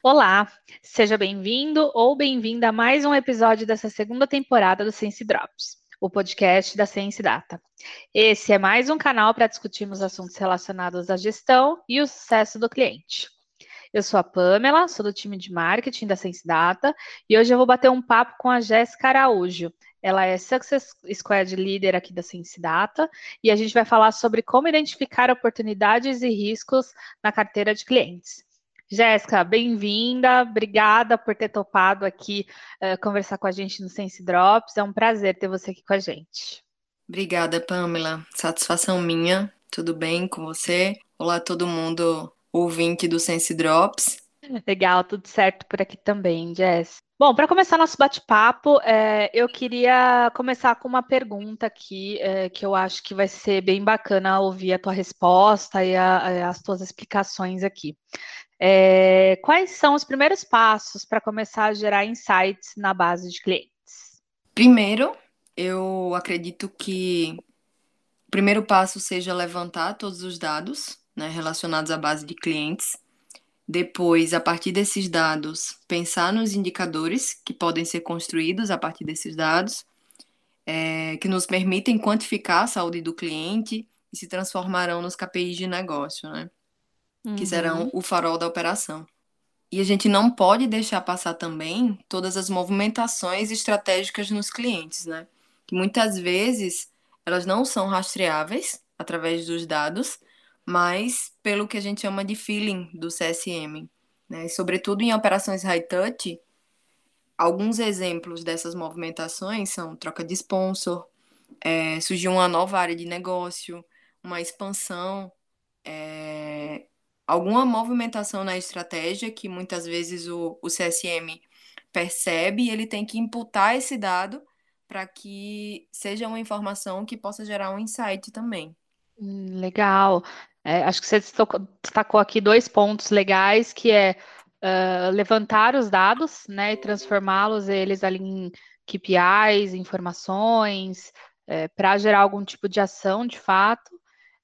Olá, seja bem-vindo ou bem-vinda a mais um episódio dessa segunda temporada do Sense Drops, o podcast da Sense Data. Esse é mais um canal para discutirmos assuntos relacionados à gestão e o sucesso do cliente. Eu sou a Pamela, sou do time de marketing da Sense Data e hoje eu vou bater um papo com a Jéssica Araújo. Ela é Success Squad Leader aqui da Sense Data e a gente vai falar sobre como identificar oportunidades e riscos na carteira de clientes. Jéssica, bem-vinda, obrigada por ter topado aqui uh, conversar com a gente no Sense Drops. É um prazer ter você aqui com a gente. Obrigada, Pamela. Satisfação minha. Tudo bem com você? Olá, todo mundo ouvinte do Sense Drops. Legal, tudo certo por aqui também, Jess. Bom, para começar nosso bate-papo, é, eu queria começar com uma pergunta aqui, é, que eu acho que vai ser bem bacana ouvir a tua resposta e a, as tuas explicações aqui. É, quais são os primeiros passos para começar a gerar insights na base de clientes? Primeiro, eu acredito que o primeiro passo seja levantar todos os dados né, relacionados à base de clientes. Depois, a partir desses dados, pensar nos indicadores que podem ser construídos a partir desses dados, é, que nos permitem quantificar a saúde do cliente e se transformarão nos KPIs de negócio, né? Uhum. que serão o farol da operação. E a gente não pode deixar passar também todas as movimentações estratégicas nos clientes, né? Que muitas vezes elas não são rastreáveis através dos dados, mas pelo que a gente chama de feeling do CSM. Né? E, sobretudo em operações high touch, alguns exemplos dessas movimentações são troca de sponsor, é, surgiu uma nova área de negócio, uma expansão, é, alguma movimentação na estratégia que muitas vezes o, o CSM percebe e ele tem que imputar esse dado para que seja uma informação que possa gerar um insight também. Hum, legal. É, acho que você destacou aqui dois pontos legais, que é uh, levantar os dados, né, e transformá-los eles ali em KPIs, informações, é, para gerar algum tipo de ação de fato.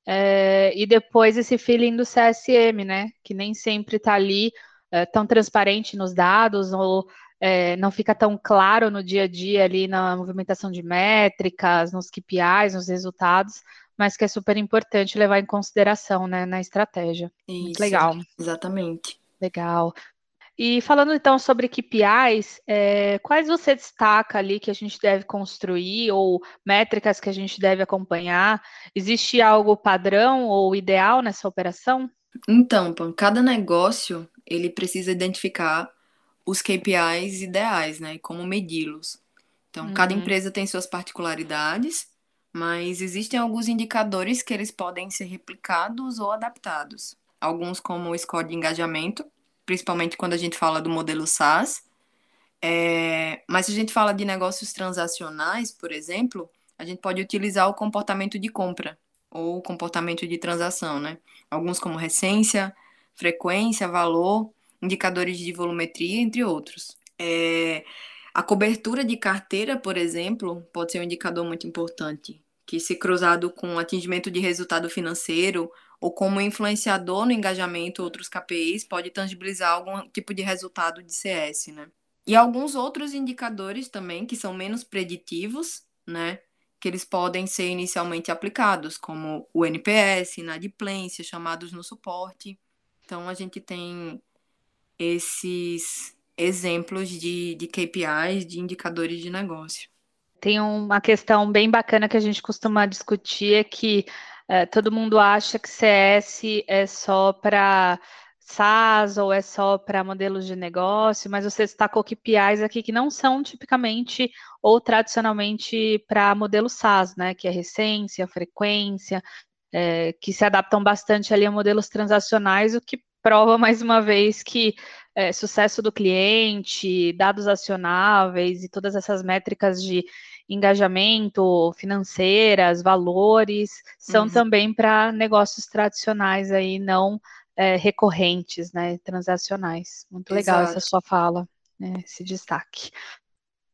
É, e depois esse feeling do CSM, né? Que nem sempre está ali é, tão transparente nos dados, ou é, não fica tão claro no dia a dia ali na movimentação de métricas, nos KPIs, nos resultados, mas que é super importante levar em consideração né, na estratégia. Isso, Muito legal. Exatamente. Legal. E falando então sobre KPIs, é, quais você destaca ali que a gente deve construir ou métricas que a gente deve acompanhar? Existe algo padrão ou ideal nessa operação? Então, Pan, cada negócio ele precisa identificar os KPIs ideais, né? E como medi-los. Então, uhum. cada empresa tem suas particularidades, mas existem alguns indicadores que eles podem ser replicados ou adaptados. Alguns como o score de engajamento, principalmente quando a gente fala do modelo SaaS. É, mas se a gente fala de negócios transacionais, por exemplo, a gente pode utilizar o comportamento de compra ou comportamento de transação, né? Alguns como recência, frequência, valor, indicadores de volumetria, entre outros. É, a cobertura de carteira, por exemplo, pode ser um indicador muito importante, que se cruzado com atingimento de resultado financeiro ou como influenciador no engajamento outros KPIs, pode tangibilizar algum tipo de resultado de CS, né? E alguns outros indicadores também que são menos preditivos, né? Que eles podem ser inicialmente aplicados, como o NPS, inadimplência, chamados no suporte. Então, a gente tem esses exemplos de, de KPIs, de indicadores de negócio. Tem uma questão bem bacana que a gente costuma discutir, é que é, todo mundo acha que CS é só para SaaS ou é só para modelos de negócio, mas você destacou KPIs aqui que não são tipicamente ou tradicionalmente para modelo SaaS, né? Que é recência, frequência, é, que se adaptam bastante ali a modelos transacionais, o que prova mais uma vez que é, sucesso do cliente, dados acionáveis e todas essas métricas de engajamento, financeiras, valores, são uhum. também para negócios tradicionais aí, não é, recorrentes, né, transacionais. Muito legal Exato. essa sua fala, né, esse destaque.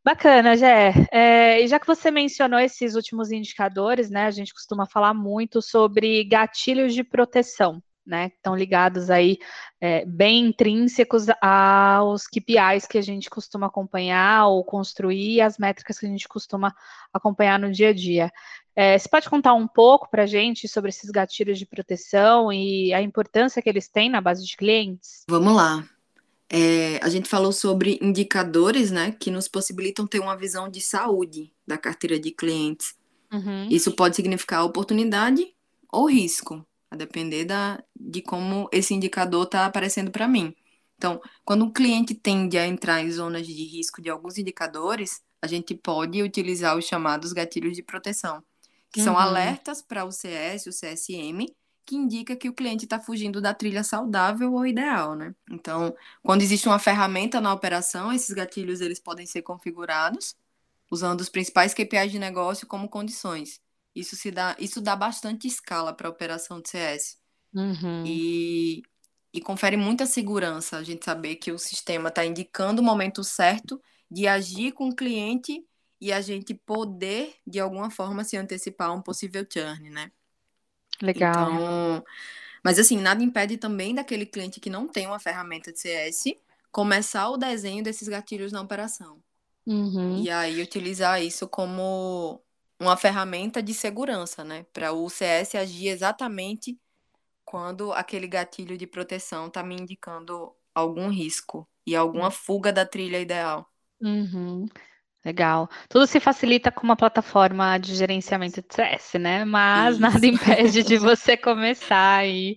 Bacana, Gé. É, e já que você mencionou esses últimos indicadores, né, a gente costuma falar muito sobre gatilhos de proteção. Né? Estão ligados aí é, bem intrínsecos aos KPIs que a gente costuma acompanhar ou construir, as métricas que a gente costuma acompanhar no dia a dia. É, você pode contar um pouco para a gente sobre esses gatilhos de proteção e a importância que eles têm na base de clientes? Vamos lá. É, a gente falou sobre indicadores, né, que nos possibilitam ter uma visão de saúde da carteira de clientes. Uhum. Isso pode significar oportunidade ou risco, a depender da, de como esse indicador está aparecendo para mim. Então, quando um cliente tende a entrar em zonas de risco de alguns indicadores, a gente pode utilizar os chamados gatilhos de proteção, que uhum. são alertas para o CS, o CSM, que indica que o cliente está fugindo da trilha saudável ou ideal, né? Então, quando existe uma ferramenta na operação, esses gatilhos eles podem ser configurados usando os principais KPIs de negócio como condições. Isso se dá, isso dá bastante escala para a operação de CS. Uhum. E, e confere muita segurança a gente saber que o sistema está indicando o momento certo de agir com o cliente e a gente poder, de alguma forma, se antecipar a um possível churn, né? Legal. Então, mas assim, nada impede também daquele cliente que não tem uma ferramenta de CS começar o desenho desses gatilhos na operação. Uhum. E aí utilizar isso como uma ferramenta de segurança, né? Para o CS agir exatamente quando aquele gatilho de proteção está me indicando algum risco e alguma hum. fuga da trilha ideal. Uhum. Legal. Tudo se facilita com uma plataforma de gerenciamento de CS, né? Mas Isso. nada impede de você começar aí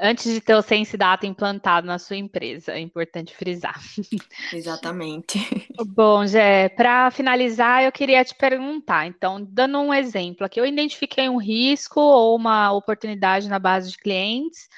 antes de ter o Sense Data implantado na sua empresa. É importante frisar. Exatamente. Bom, Jé, para finalizar, eu queria te perguntar. Então, dando um exemplo aqui, eu identifiquei um risco ou uma oportunidade na base de clientes.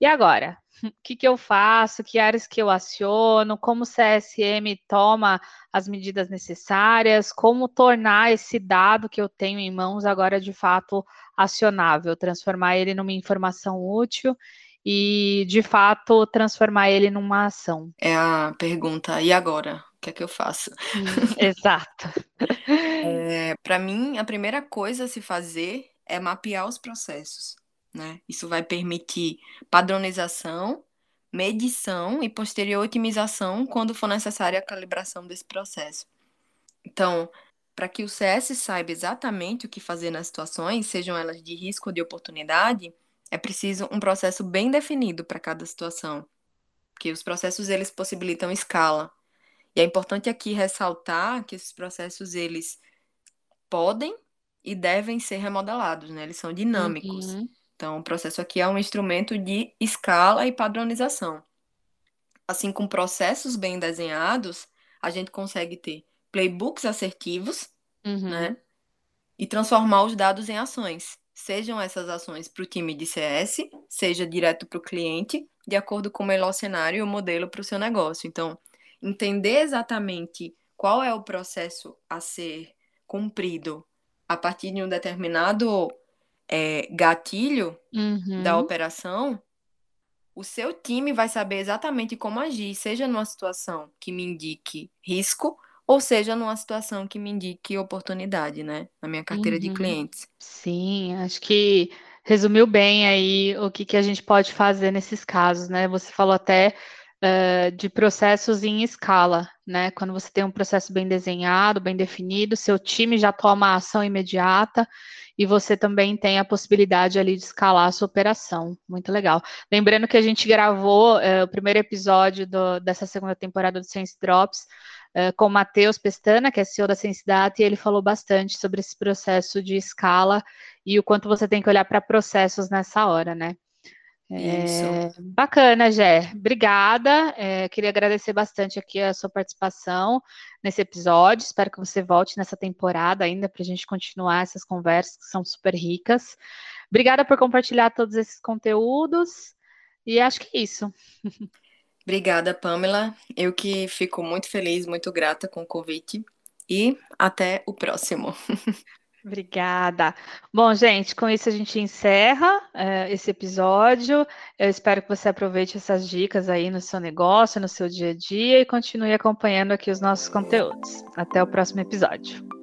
E agora? O que, que eu faço, que áreas que eu aciono, como o CSM toma as medidas necessárias, como tornar esse dado que eu tenho em mãos agora de fato acionável, transformar ele numa informação útil e de fato transformar ele numa ação. É a pergunta, e agora? O que é que eu faço? Hum, exato. é, Para mim, a primeira coisa a se fazer é mapear os processos. Né? Isso vai permitir padronização, medição e posterior otimização quando for necessária a calibração desse processo. Então, para que o CS saiba exatamente o que fazer nas situações, sejam elas de risco ou de oportunidade, é preciso um processo bem definido para cada situação, porque os processos eles possibilitam escala. E é importante aqui ressaltar que esses processos eles podem e devem ser remodelados, né? Eles são dinâmicos. Uhum. Então, o processo aqui é um instrumento de escala e padronização. Assim, com processos bem desenhados, a gente consegue ter playbooks assertivos, uhum. né? E transformar os dados em ações. Sejam essas ações para o time de CS, seja direto para o cliente, de acordo com o melhor cenário e o modelo para o seu negócio. Então, entender exatamente qual é o processo a ser cumprido a partir de um determinado é, gatilho uhum. da operação, o seu time vai saber exatamente como agir, seja numa situação que me indique risco, ou seja numa situação que me indique oportunidade, né? Na minha carteira uhum. de clientes. Sim, acho que resumiu bem aí o que, que a gente pode fazer nesses casos, né? Você falou até uh, de processos em escala, né? Quando você tem um processo bem desenhado, bem definido, seu time já toma a ação imediata e você também tem a possibilidade ali de escalar a sua operação. Muito legal. Lembrando que a gente gravou uh, o primeiro episódio do, dessa segunda temporada do Sense Drops uh, com o Matheus Pestana, que é CEO da Sense Data, e ele falou bastante sobre esse processo de escala e o quanto você tem que olhar para processos nessa hora, né? É, bacana, Gé. Obrigada. É, queria agradecer bastante aqui a sua participação nesse episódio. Espero que você volte nessa temporada ainda para a gente continuar essas conversas que são super ricas. Obrigada por compartilhar todos esses conteúdos. E acho que é isso. Obrigada, Pamela. Eu que fico muito feliz, muito grata com o convite. E até o próximo. Obrigada. Bom, gente, com isso a gente encerra é, esse episódio. Eu espero que você aproveite essas dicas aí no seu negócio, no seu dia a dia e continue acompanhando aqui os nossos conteúdos. Até o próximo episódio.